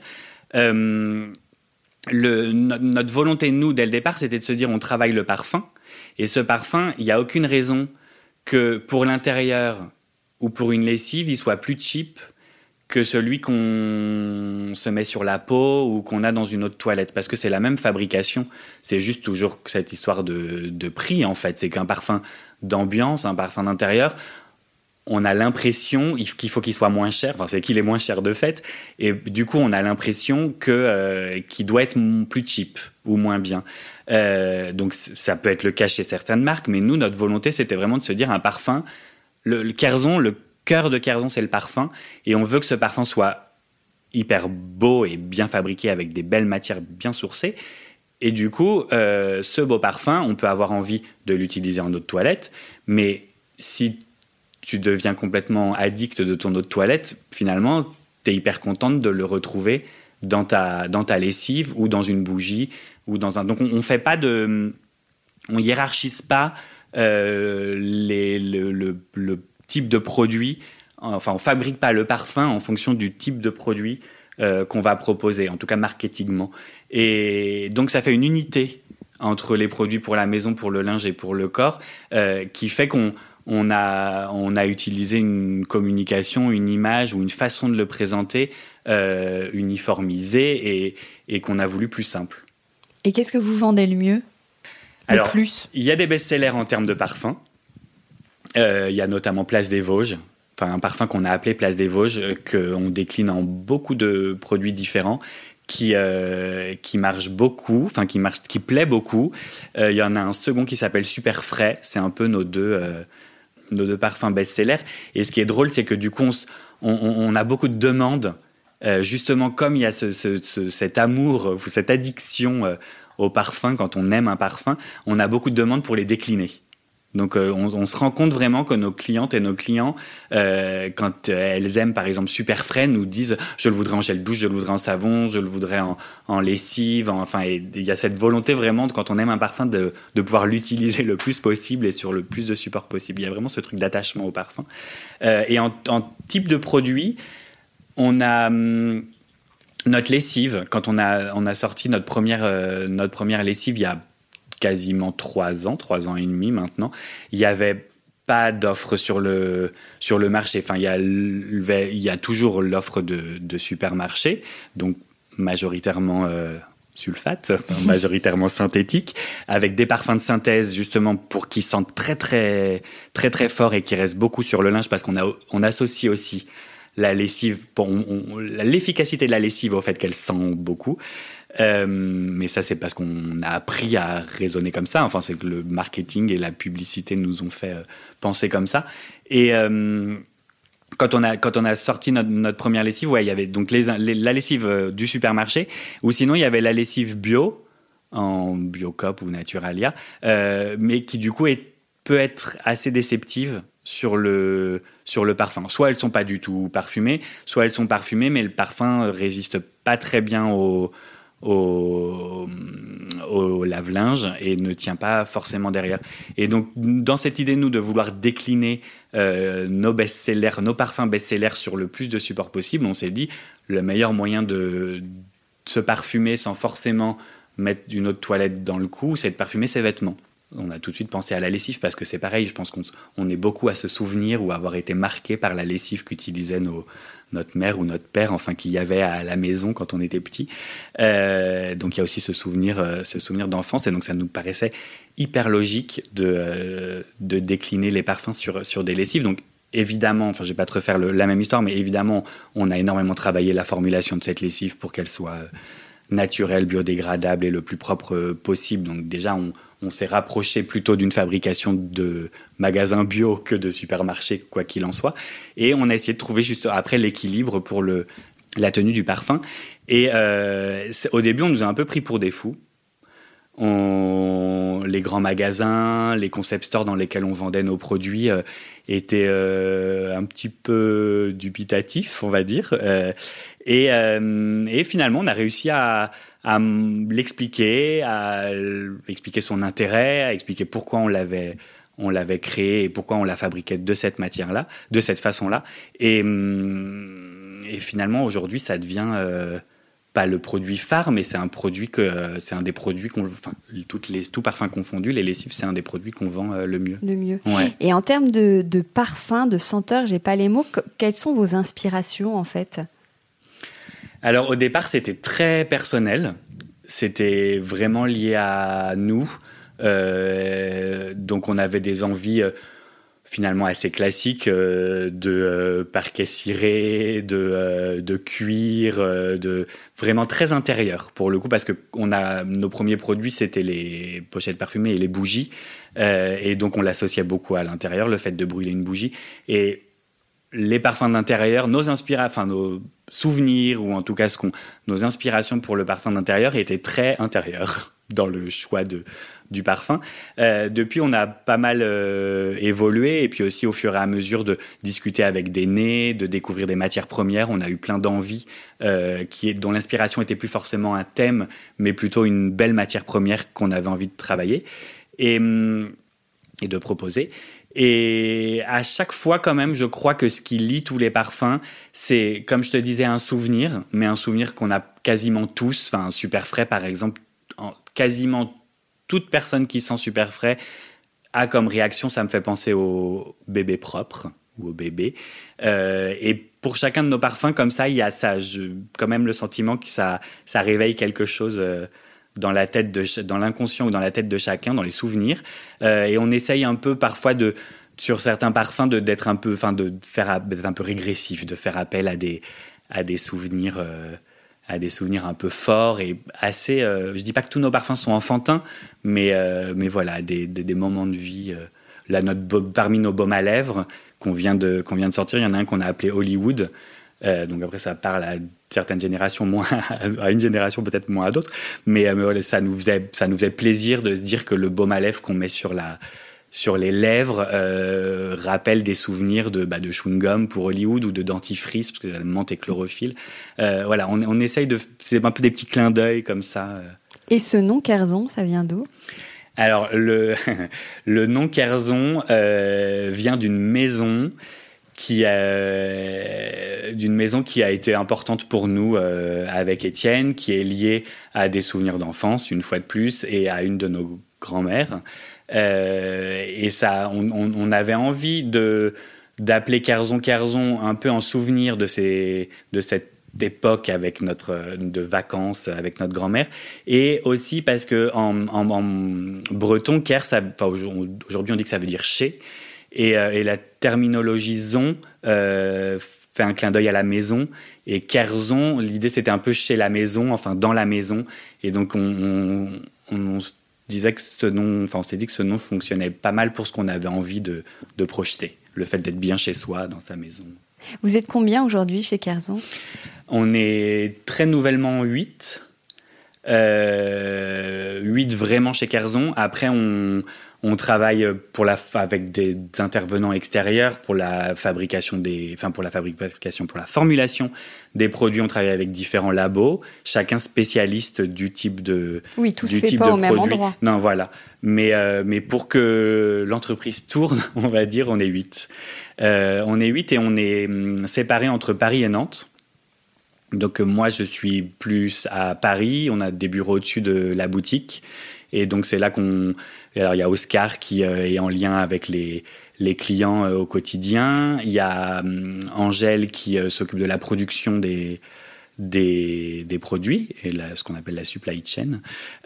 notre volonté, nous, dès le départ, c'était de se dire on travaille le parfum. Et ce parfum, il n'y a aucune raison que pour l'intérieur ou pour une lessive, il soit plus cheap que celui qu'on se met sur la peau ou qu'on a dans une autre toilette. Parce que c'est la même fabrication. C'est juste toujours cette histoire de prix, en fait. C'est qu'un parfum d'ambiance, un parfum d'intérieur, on a l'impression qu'il faut qu'il soit moins cher, enfin c'est qu'il est moins cher de fait, et du coup on a l'impression que euh, qu'il doit être plus cheap ou moins bien. Euh, donc ça peut être le cas chez certaines marques, mais nous notre volonté c'était vraiment de se dire un parfum, le, Kerzon, le cœur de Kerzon c'est le parfum, et on veut que ce parfum soit hyper beau et bien fabriqué avec des belles matières bien sourcées. Et du coup, euh, ce beau parfum, on peut avoir envie de l'utiliser en eau de toilette, mais si tu deviens complètement addict de ton eau de toilette, finalement, tu es hyper contente de le retrouver dans ta, dans ta lessive ou dans une bougie ou dans un. Donc, on, ne fait pas de. On hiérarchise pas euh, les, le, le, type de produit. Enfin, on fabrique pas le parfum en fonction du type de produit euh, qu'on va proposer, en tout cas marketingement. Et donc, ça fait une unité entre les produits pour la maison, pour le linge et pour le corps, euh, qui fait qu'on on a, on a utilisé une communication, une image ou une façon de le présenter euh, uniformisée et, et qu'on a voulu plus simple. Et qu'est-ce que vous vendez le mieux? Alors, plus? il y a des best-sellers en termes de parfums. Euh, il y a notamment Place des Vosges, enfin un parfum qu'on a appelé Place des Vosges, euh, qu'on décline en beaucoup de produits différents qui qui marche beaucoup, enfin qui marche, qui plaît beaucoup. Il y en a un second qui s'appelle Super Frais. C'est un peu nos deux nos deux parfums best-sellers. Et ce qui est drôle, c'est que du coup, on, a beaucoup de demandes, euh, justement comme il y a cet amour ou cette addiction euh, au parfum, quand on aime un parfum, on a beaucoup de demandes pour les décliner. Donc euh, on, se rend compte vraiment que nos clientes et nos clients, euh, quand elles aiment par exemple super frais, nous disent je le voudrais en gel douche, je le voudrais en savon, je le voudrais en, lessive. enfin, il y a cette volonté vraiment quand on aime un parfum de, pouvoir l'utiliser le plus possible et sur le plus de supports possible. Il y a vraiment ce truc d'attachement au parfum. Euh, et en, type de produit, on a hum, notre lessive. Quand on a on a sorti notre première notre première lessive il y a quasiment trois ans, trois ans et demi maintenant, il y avait pas d'offre sur le sur le marché. Enfin, il y a il y a toujours l'offre de, de supermarché, donc majoritairement euh, sulfate, [LAUGHS] majoritairement synthétique, avec des parfums de synthèse justement pour qu'ils sentent très très très très fort et qui restent beaucoup sur le linge parce qu'on a on associe aussi la lessive, l'efficacité de la lessive au fait qu'elle sent beaucoup. Euh, mais ça, c'est parce qu'on a appris à raisonner comme ça. Enfin, c'est que le marketing et la publicité nous ont fait euh, penser comme ça. Et, euh, quand on a quand on a sorti notre, première lessive, ouais, il y avait donc la lessive du supermarché, ou sinon il y avait la lessive bio en Biocop ou Naturalia, mais qui du coup peut être assez déceptive sur le sur le parfum. Soit elles sont pas du tout parfumées, soit elles sont parfumées, mais le parfum résiste pas très bien au au, lave-linge et ne tient pas forcément derrière. Et donc, dans cette idée, nous, de vouloir décliner euh, nos best-sellers, nos parfums best-sellers sur le plus de supports possible, on s'est dit, le meilleur moyen de se parfumer sans forcément mettre une autre toilette dans le cou, c'est de parfumer ses vêtements. On a tout de suite pensé à la lessive parce que c'est pareil, je pense qu'on est beaucoup à se souvenir ou à avoir été marqué par la lessive qu'utilisaient nos, notre mère ou notre père, enfin qu'il y avait à la maison quand on était petit. Euh, donc il y a aussi ce souvenir, euh, ce souvenir d'enfance, et donc ça nous paraissait hyper logique de, euh, de décliner les parfums sur, sur des lessives. Donc évidemment, enfin je vais pas te refaire la même histoire, mais évidemment on a énormément travaillé la formulation de cette lessive pour qu'elle soit naturelle, biodégradable et le plus propre possible. Donc déjà on, on s'est rapproché plutôt d'une fabrication de magasins bio que de supermarchés, quoi qu'il en soit. Et on a essayé de trouver juste après l'équilibre pour le, la tenue du parfum. Et euh, au début, on nous a un peu pris pour des fous. Les grands magasins, les concept stores dans lesquels on vendait nos produits euh, étaient euh, un petit peu dubitatifs, on va dire. Et, finalement, on a réussi à, à l'expliquer, à expliquer son intérêt, à expliquer pourquoi on l'avait on l'avait créé et pourquoi on la fabriquait de cette matière-là, de cette façon-là. Et, et, finalement, aujourd'hui, ça devient euh, pas le produit phare, mais c'est un produit que c'est un des produits qu'on, enfin, toutes les, tout parfum confondu, les lessives, c'est un des produits qu'on vend euh, le mieux. Le mieux. Et en termes de, de parfum, de senteur, j'ai pas les mots. Quelles sont vos inspirations en fait? Alors au départ, c'était très personnel. C'était vraiment lié à nous. Euh, donc on avait des envies euh, finalement assez classiques euh, de parquet ciré, de, de cuir, de vraiment très intérieur pour le coup parce que on a nos premiers produits c'était les pochettes parfumées et les bougies et donc on l'associait beaucoup à l'intérieur le fait de brûler une bougie et les parfums d'intérieur, nos inspirations, enfin nos souvenirs ou en tout cas ce qu'on, nos inspirations pour le parfum d'intérieur étaient très intérieurs [LAUGHS] dans le choix de, du parfum. Euh, depuis, on a pas mal euh, évolué et puis aussi au fur et à mesure de discuter avec des nez, de découvrir des matières premières, on a eu plein d'envies euh, dont l'inspiration était plus forcément un thème, mais plutôt une belle matière première qu'on avait envie de travailler et, hum, et de proposer. Et à chaque fois, quand même, je crois que ce qui lie tous les parfums, c'est, comme je te disais, un souvenir, mais un souvenir qu'on a quasiment tous. Enfin, super frais, par exemple, quasiment toute personne qui sent super frais a comme réaction, ça me fait penser au bébé propre ou au bébé. Euh, et pour chacun de nos parfums, comme ça, il y a ça, je, quand même le sentiment que ça, ça réveille quelque chose. Euh, dans la tête de, dans l'inconscient ou dans la tête de chacun, dans les souvenirs. Euh, et on essaye un peu parfois de, sur certains parfums, de d'être un peu, enfin de faire un peu régressif, de faire appel à des à des souvenirs. Euh, à des souvenirs un peu forts et assez. Euh, je dis pas que tous nos parfums sont enfantins, mais mais voilà, des, des, moments de vie. là, notre parmi nos baumes à lèvres qu'on vient de qu'on vient de sortir, il y en a un qu'on a appelé Hollywood. donc après, ça parle à certaines générations moins [LAUGHS] à une génération peut-être moins à d'autres mais, euh, ça nous faisait ça nous faisait plaisir de dire que le baume à lèvres qu'on met sur la sur les lèvres euh, rappelle des souvenirs de, bah, de chewing-gum pour Hollywood ou de dentifrice parce que ça menthe et chlorophylle. Euh, voilà, on, on essaye de c'est un peu des petits clins d'œil comme ça. Et ce nom Kerzon, ça vient d'où? Alors le [LAUGHS] le nom Kerzon vient d'une maison qui d'une maison qui a été importante pour nous euh, avec Étienne, qui est liée à des souvenirs d'enfance une fois de plus et à une de nos grand-mères. Euh, et ça, on, on, avait envie de d'appeler Kerzon Kerzon un peu en souvenir de ces de cette époque avec notre de vacances avec notre grand-mère et aussi parce que en, en, en breton Ker ça enfin, aujourd'hui on dit que ça veut dire chez et, euh, et la terminologie zon euh, fait un clin d'œil à la maison. Et Kerzon, l'idée c'était un peu chez la maison, enfin dans la maison. Et donc on, disait que ce nom, enfin on s'est dit que ce nom fonctionnait pas mal pour ce qu'on avait envie de, de projeter. Le fait d'être bien chez soi, dans sa maison. Vous êtes combien aujourd'hui chez Kerzon? On est très nouvellement 8. Euh, 8 vraiment chez Kerzon. Après, on, on travaille pour la, avec des intervenants extérieurs pour la fabrication des, enfin pour la fabrication, pour la formulation des produits. On travaille avec différents labos, chacun spécialiste du type de, oui, tout du se fait type pas de au même produit. endroit. Non, voilà. Mais euh, mais pour que l'entreprise tourne, [LAUGHS] on va dire, on est huit. Euh, on est huit et on est hum, séparés entre Paris et Nantes. Donc euh, moi, je suis plus à Paris. On a des bureaux au-dessus de la boutique. Et donc c'est là qu'on... Alors il y a Oscar qui euh, est en lien avec les, clients euh, au quotidien. Il y a hum, Angèle qui euh, s'occupe de la production des, produits, et ce qu'on appelle la supply chain.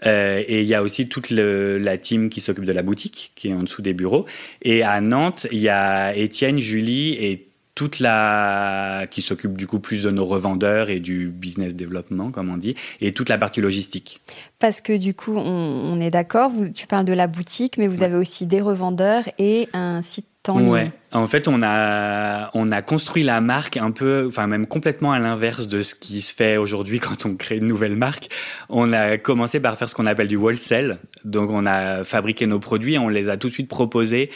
Et il y a aussi toute la team qui s'occupe de la boutique, qui est en dessous des bureaux. Et à Nantes, il y a Étienne, Julie et toute la qui s'occupe du coup plus de nos revendeurs et du business développement comme on dit et toute la partie logistique. Parce que du coup, on, on est d'accord, tu parles de la boutique, mais vous avez aussi des revendeurs et un site Ouais. En fait, on a on a construit la marque un peu, enfin même complètement à l'inverse de ce qui se fait aujourd'hui [LAUGHS] quand on crée une nouvelle marque. On a commencé par faire ce qu'on appelle du wholesale. Donc, on a fabriqué nos produits, on les a tout de suite proposés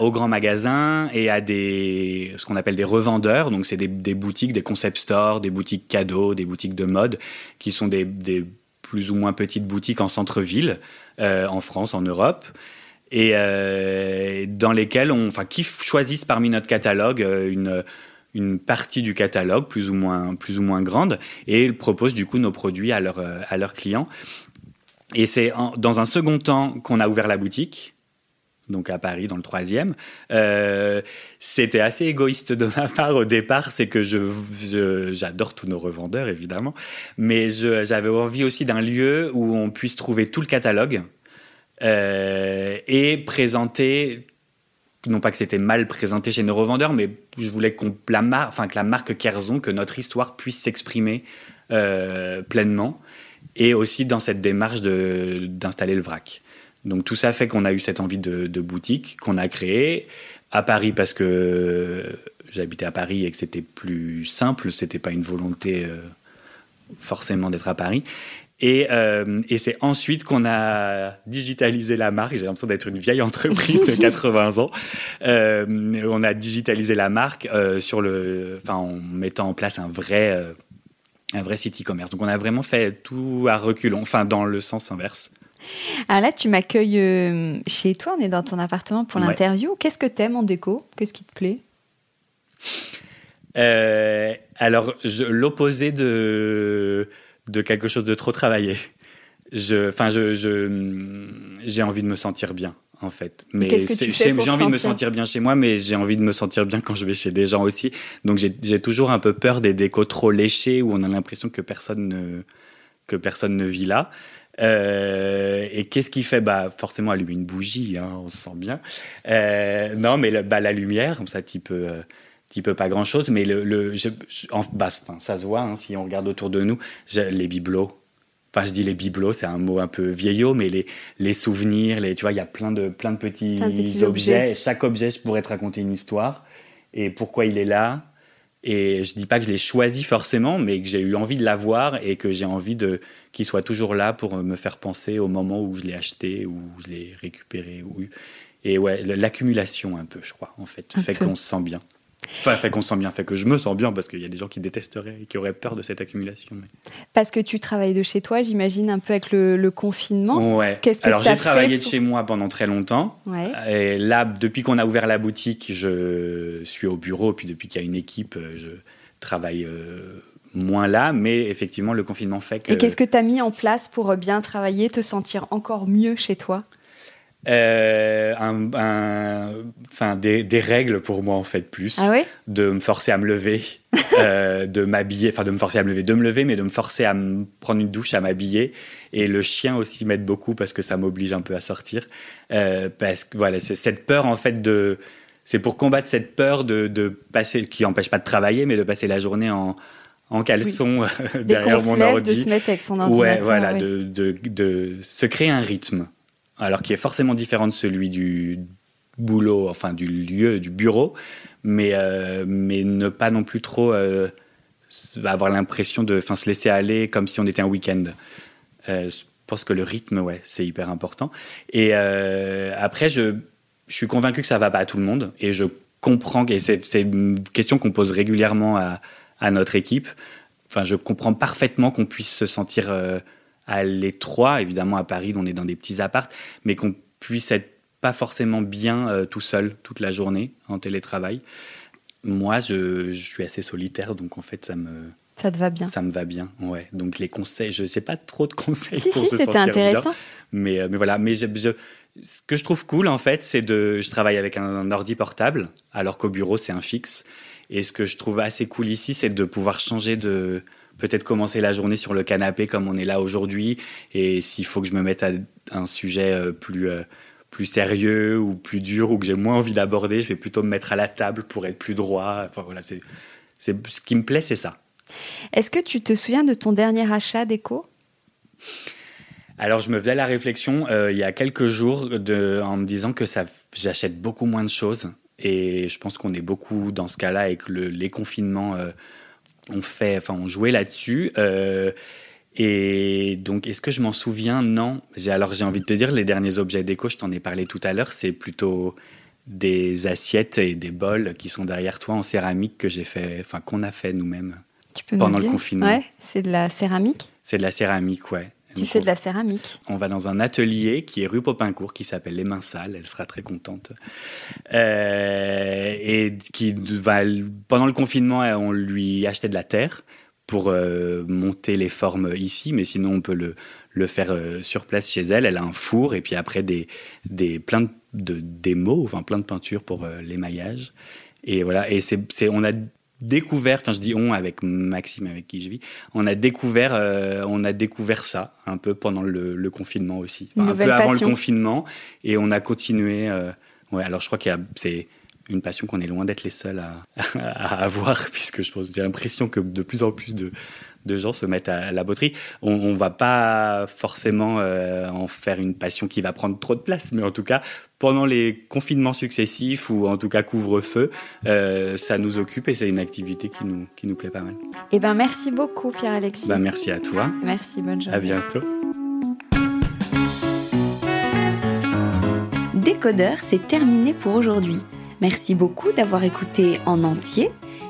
aux grands magasins et à des ce qu'on appelle des revendeurs. Donc, c'est des, des boutiques, des concept stores, des boutiques cadeaux, des boutiques de mode, qui sont des, des plus ou moins petites boutiques en centre-ville, euh, en France, en Europe et euh, dans lesquels on, enfin, qui choisissent parmi notre catalogue euh, une une partie du catalogue plus ou moins plus ou moins grande et proposent du coup nos produits à leurs euh, à leurs clients. Et c'est dans un second temps qu'on a ouvert la boutique. Donc à Paris, dans le troisième, c'était assez égoïste de ma part au départ. C'est que je, j'adore tous nos revendeurs évidemment, mais j'avais envie aussi d'un lieu où on puisse trouver tout le catalogue et présenter non pas que c'était mal présenté chez nos revendeurs, mais je voulais que la marque Kerzon, que notre histoire puisse s'exprimer euh, pleinement, et aussi dans cette démarche d'installer le vrac. Donc tout ça fait qu'on a eu cette envie de, de boutique qu'on a créée à Paris parce que j'habitais à Paris et que c'était plus simple, c'était pas une volonté euh, forcément d'être à Paris. Et, euh, et c'est ensuite qu'on a digitalisé la marque. J'ai l'impression d'être une vieille entreprise de [LAUGHS] 80 ans. Euh, on a digitalisé la marque euh, sur le, enfin, en mettant en place un vrai, un vrai site e-commerce. Donc on a vraiment fait tout à reculons, enfin dans le sens inverse. Alors là, tu m'accueilles chez toi, on est dans ton appartement pour Ouais. l'interview. Qu'est-ce que t'aimes en déco? Qu'est-ce qui te plaît? Alors, l'opposé de, de quelque chose de trop travaillé. Je, enfin, je, j'ai envie de me sentir bien, en fait. Mais j'ai envie de me sentir bien chez moi, mais j'ai envie de me sentir bien quand je vais chez des gens aussi. Donc, j'ai j'ai toujours un peu peur des décos trop léchés où on a l'impression que personne ne, que personne ne vit là. Euh, et qu'est-ce qui fait? Bah forcément allumer une bougie, hein, on se sent bien. Euh, non, mais le- bah, la lumière, comme ça, type euh, type pas grand chose, mais le, le je, je- en, bah, enfin, ça se voit hein, si on regarde autour de nous. Les bibelots. Enfin, je dis les bibelots, c'est un mot un peu vieillot, mais les, les souvenirs, les, tu vois, il y a plein de, plein de petits, Plein de petits objets. objets. Et chaque objet je pourrais te raconter une histoire et pourquoi il est là. Et je dis pas que je l'ai choisi forcément, mais que j'ai eu envie de l'avoir et que j'ai envie de qu'il soit toujours là pour me faire penser au moment où je l'ai acheté, où je l'ai récupéré. Ou... Et ouais, l'accumulation un peu, je crois, en fait, Un fait qu'on se sent bien. Enfin, fait qu'on se sent bien, fait que je me sens bien parce qu'il y a des gens qui détesteraient et qui auraient peur de cette accumulation. mais- Parce que tu travailles de chez toi, j'imagine, un peu avec le, le confinement. Ouais. Que Alors j'ai travaillé de chez moi pendant très longtemps. Ouais. Et là, depuis qu'on a ouvert la boutique, je suis au bureau. Puis depuis qu'il y a une équipe, je travaille euh, moins là. Mais effectivement, le confinement fait que. Et qu'est-ce que tu as mis en place pour bien travailler, te sentir encore mieux chez toi? Euh, un, un- enfin, des, des règles pour moi en fait plus. Ah de me forcer à me lever, [LAUGHS] euh, de m'habiller, enfin de me forcer à me lever, de me lever, mais de me forcer à me prendre une douche, à m'habiller. Et le chien aussi m'aide beaucoup parce que ça m'oblige un peu à sortir. Euh, parce que voilà, c'est cette peur en fait de. C'est pour combattre cette peur de, de passer, qui empêche pas de travailler, mais de passer la journée en, en caleçon Dès [LAUGHS] derrière mon ordi. de se mettre avec son ordinateur. Ouais, voilà, ouais. de, de, de se créer un rythme, alors qui est forcément différent de celui du boulot, enfin du lieu, du bureau, mais, mais ne pas non plus trop avoir l'impression de se laisser aller comme si on était un week-end. je pense que le rythme, ouais, c'est hyper important. Et après, je, je suis convaincu que ça va pas à tout le monde et je comprends, et c'est une question qu'on pose régulièrement à, à, notre équipe. Enfin, je comprends parfaitement qu'on puisse se sentir euh, à l'étroit, évidemment à Paris, on est dans des petits appartes, mais qu'on puisse être pas forcément bien euh, tout seul toute la journée en télétravail. Moi, je, je, suis assez solitaire, donc en fait, ça me ça te va bien? Ça me va bien, ouais. Donc les conseils, je sais pas trop de [LAUGHS] conseils si, pour si, c'était intéressant. mais euh, mais voilà, mais je, je ce que je trouve cool, en fait, c'est de. Je travaille avec un ordi portable, alors qu'au bureau, c'est un fixe. Et ce que je trouve assez cool ici, c'est de pouvoir changer de. Peut-être commencer la journée sur le canapé comme on est là aujourd'hui. Et s'il faut que je me mette à un sujet euh, plus, euh, plus sérieux ou plus dur ou que j'ai moins envie d'aborder, je vais plutôt me mettre à la table pour être plus droit. Enfin voilà, c'est. Ce qui me plaît, c'est ça. Est-ce que tu te souviens de ton dernier achat d'écho alors, je me faisais la réflexion euh, il y a quelques jours de, en me disant que ça, j'achète beaucoup moins de choses. Et je pense qu'on est beaucoup dans ce cas-là avec le, les confinements. Euh, on fait, enfin, on jouait là-dessus. Euh, et donc, est-ce que je m'en souviens? Non. Alors, j'ai envie de te dire, les derniers objets déco, je t'en ai parlé tout à l'heure, c'est plutôt des assiettes et des bols qui sont derrière toi en céramique que j'ai fait, enfin, qu'on a fait nous-mêmes pendant le confinement. Ouais, c'est de la céramique? C'est de la céramique, ouais. Tu fais de la céramique. On va dans un atelier qui est rue Popincourt, qui s'appelle Les Mains Sales. Elle sera très contente. Euh, et qui va, pendant le confinement, on lui achetait de la terre pour euh, monter les formes ici, mais sinon on peut le, le faire euh, sur place chez elle. Elle a un four et puis après des, des plein de, de des mots, enfin plein de peintures pour l'émaillage. Et voilà, et c'est, on a découvert, enfin je dis on avec Maxime avec qui je vis, on a découvert, euh, on a découvert ça un peu pendant le, confinement aussi, un peu avant le confinement, et on a continué. Euh, ouais, alors je crois qu'il c'est une passion qu'on est loin d'être les seuls à, [LAUGHS] à, avoir, puisque je pense j'ai l'impression que de plus en plus de, de gens se mettent à la botterie. On, on va pas forcément euh, en faire une passion qui va prendre trop de place, mais en tout cas, pendant les confinements successifs ou en tout cas couvre-feu, euh, ça nous occupe et c'est une activité qui nous, qui nous plaît pas mal. Eh ben merci beaucoup Pierre-Alexis. Ben, merci à toi. Merci, bonne journée. À bientôt. Décodeur, c'est terminé pour aujourd'hui. Merci beaucoup d'avoir écouté en entier.